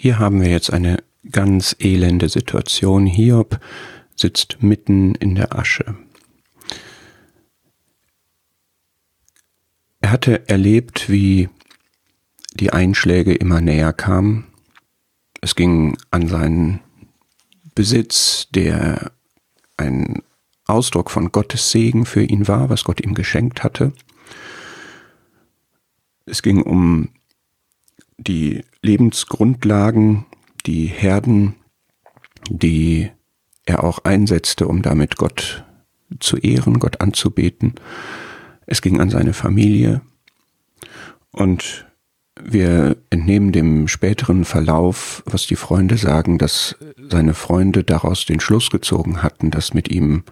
Hier haben wir jetzt eine ganz elende Situation. Hiob sitzt mitten in der Asche. Er hatte erlebt, wie die Einschläge immer näher kamen. Es ging an seinen Besitz, der ein Ausdruck von Gottes Segen für ihn war, was Gott ihm geschenkt hatte. Es ging um die Lebensgrundlagen, die Herden, die er auch einsetzte, um damit Gott zu ehren, Gott anzubeten. Es ging an seine Familie. Und wir entnehmen dem späteren Verlauf, was die Freunde sagen, dass seine Freunde daraus den Schluss gezogen hatten, dass mit ihm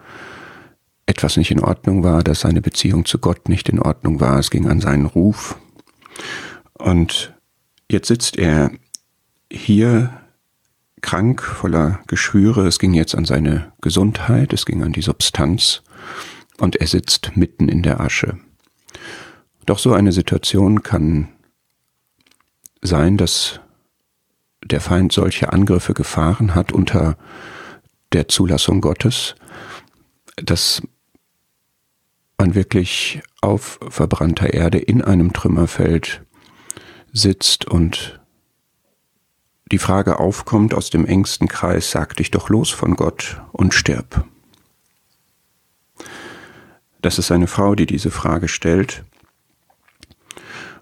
etwas nicht in Ordnung war, dass seine Beziehung zu Gott nicht in Ordnung war. Es ging an seinen Ruf. Und jetzt sitzt er hier krank, voller Geschwüre. Es ging jetzt an seine Gesundheit, es ging an die Substanz und er sitzt mitten in der Asche. Doch so eine Situation kann sein, dass der Feind solche Angriffe gefahren hat unter der Zulassung Gottes, dass man wirklich auf verbrannter Erde in einem Trümmerfeld sitzt und die Frage aufkommt aus dem engsten Kreis, sag dich doch los von Gott und stirb. Das ist eine Frau, die diese Frage stellt.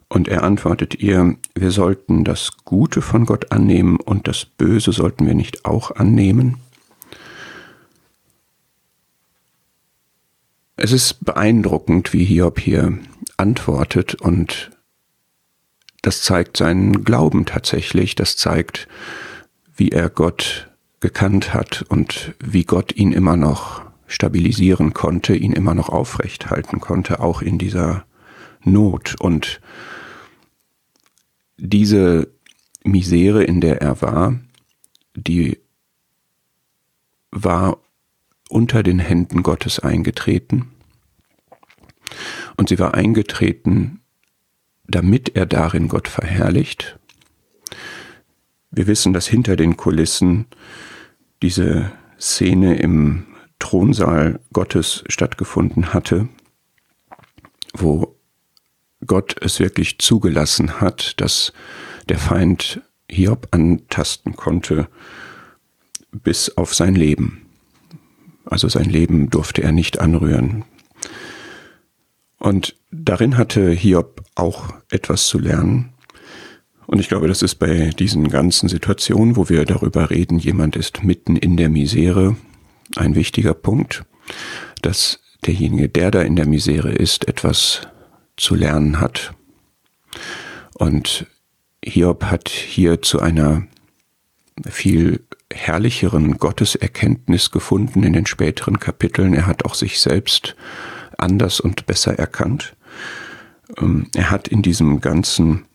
Und er antwortet ihr, wir sollten das Gute von Gott annehmen und das Böse sollten wir nicht auch annehmen. Es ist beeindruckend, wie Hiob hier antwortet und das zeigt seinen Glauben tatsächlich, das zeigt, wie er Gott gekannt hat und wie Gott ihn immer noch stabilisieren konnte, ihn immer noch aufrecht halten konnte, auch in dieser Not. Und diese Misere, in der er war, die war unter den Händen Gottes eingetreten. Und sie war eingetreten damit er darin Gott verherrlicht. Wir wissen, dass hinter den Kulissen diese Szene im Thronsaal Gottes stattgefunden hatte, wo Gott es wirklich zugelassen hat, dass der Feind Hiob antasten konnte bis auf sein Leben. Also sein Leben durfte er nicht anrühren. Und darin hatte Hiob auch etwas zu lernen. Und ich glaube, das ist bei diesen ganzen Situationen, wo wir darüber reden, jemand ist mitten in der Misere, ein wichtiger Punkt, dass derjenige, der da in der Misere ist, etwas zu lernen hat. Und Hiob hat hier zu einer viel herrlicheren Gotteserkenntnis gefunden in den späteren Kapiteln. Er hat auch sich selbst anders und besser erkannt. Ähm, er hat in diesem Ganzen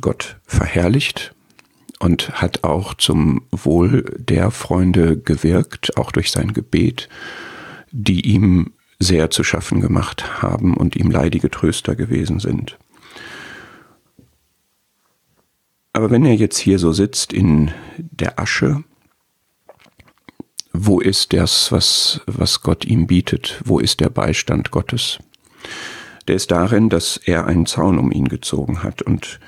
Gott verherrlicht und hat auch zum Wohl der Freunde gewirkt, auch durch sein Gebet, die ihm sehr zu schaffen gemacht haben und ihm leidige Tröster gewesen sind. Aber wenn er jetzt hier so sitzt in der Asche, wo ist das, was, was Gott ihm bietet? Wo ist der Beistand Gottes? Der ist darin, dass er einen Zaun um ihn gezogen hat und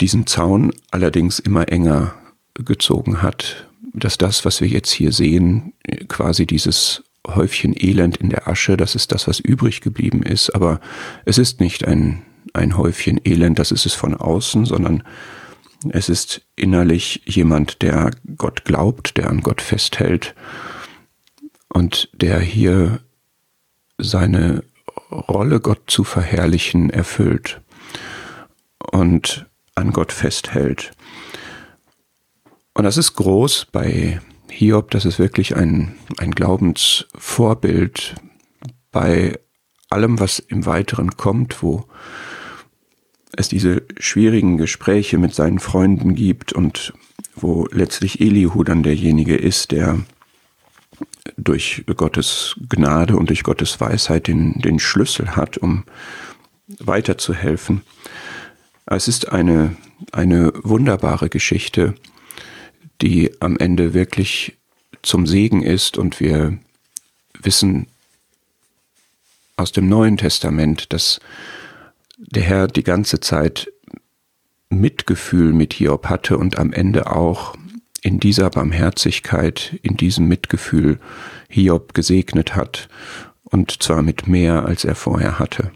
diesen Zaun allerdings immer enger gezogen hat, dass das, was wir jetzt hier sehen, quasi dieses Häufchen Elend in der Asche, das ist das, was übrig geblieben ist, aber es ist nicht ein, ein Häufchen Elend, das ist es von außen, sondern es ist innerlich jemand, der Gott glaubt, der an Gott festhält und der hier seine Rolle, Gott zu verherrlichen, erfüllt und an Gott festhält. Und das ist groß bei Hiob, das ist wirklich ein, ein Glaubensvorbild bei allem, was im Weiteren kommt, wo es diese schwierigen Gespräche mit seinen Freunden gibt und wo letztlich Elihu dann derjenige ist, der durch Gottes Gnade und durch Gottes Weisheit den, den Schlüssel hat, um weiterzuhelfen. Es ist eine eine wunderbare Geschichte, die am Ende wirklich zum Segen ist und wir wissen aus dem Neuen Testament, dass der Herr die ganze Zeit Mitgefühl mit Hiob hatte und am Ende auch in dieser Barmherzigkeit, in diesem Mitgefühl Hiob gesegnet hat und zwar mit mehr, als er vorher hatte.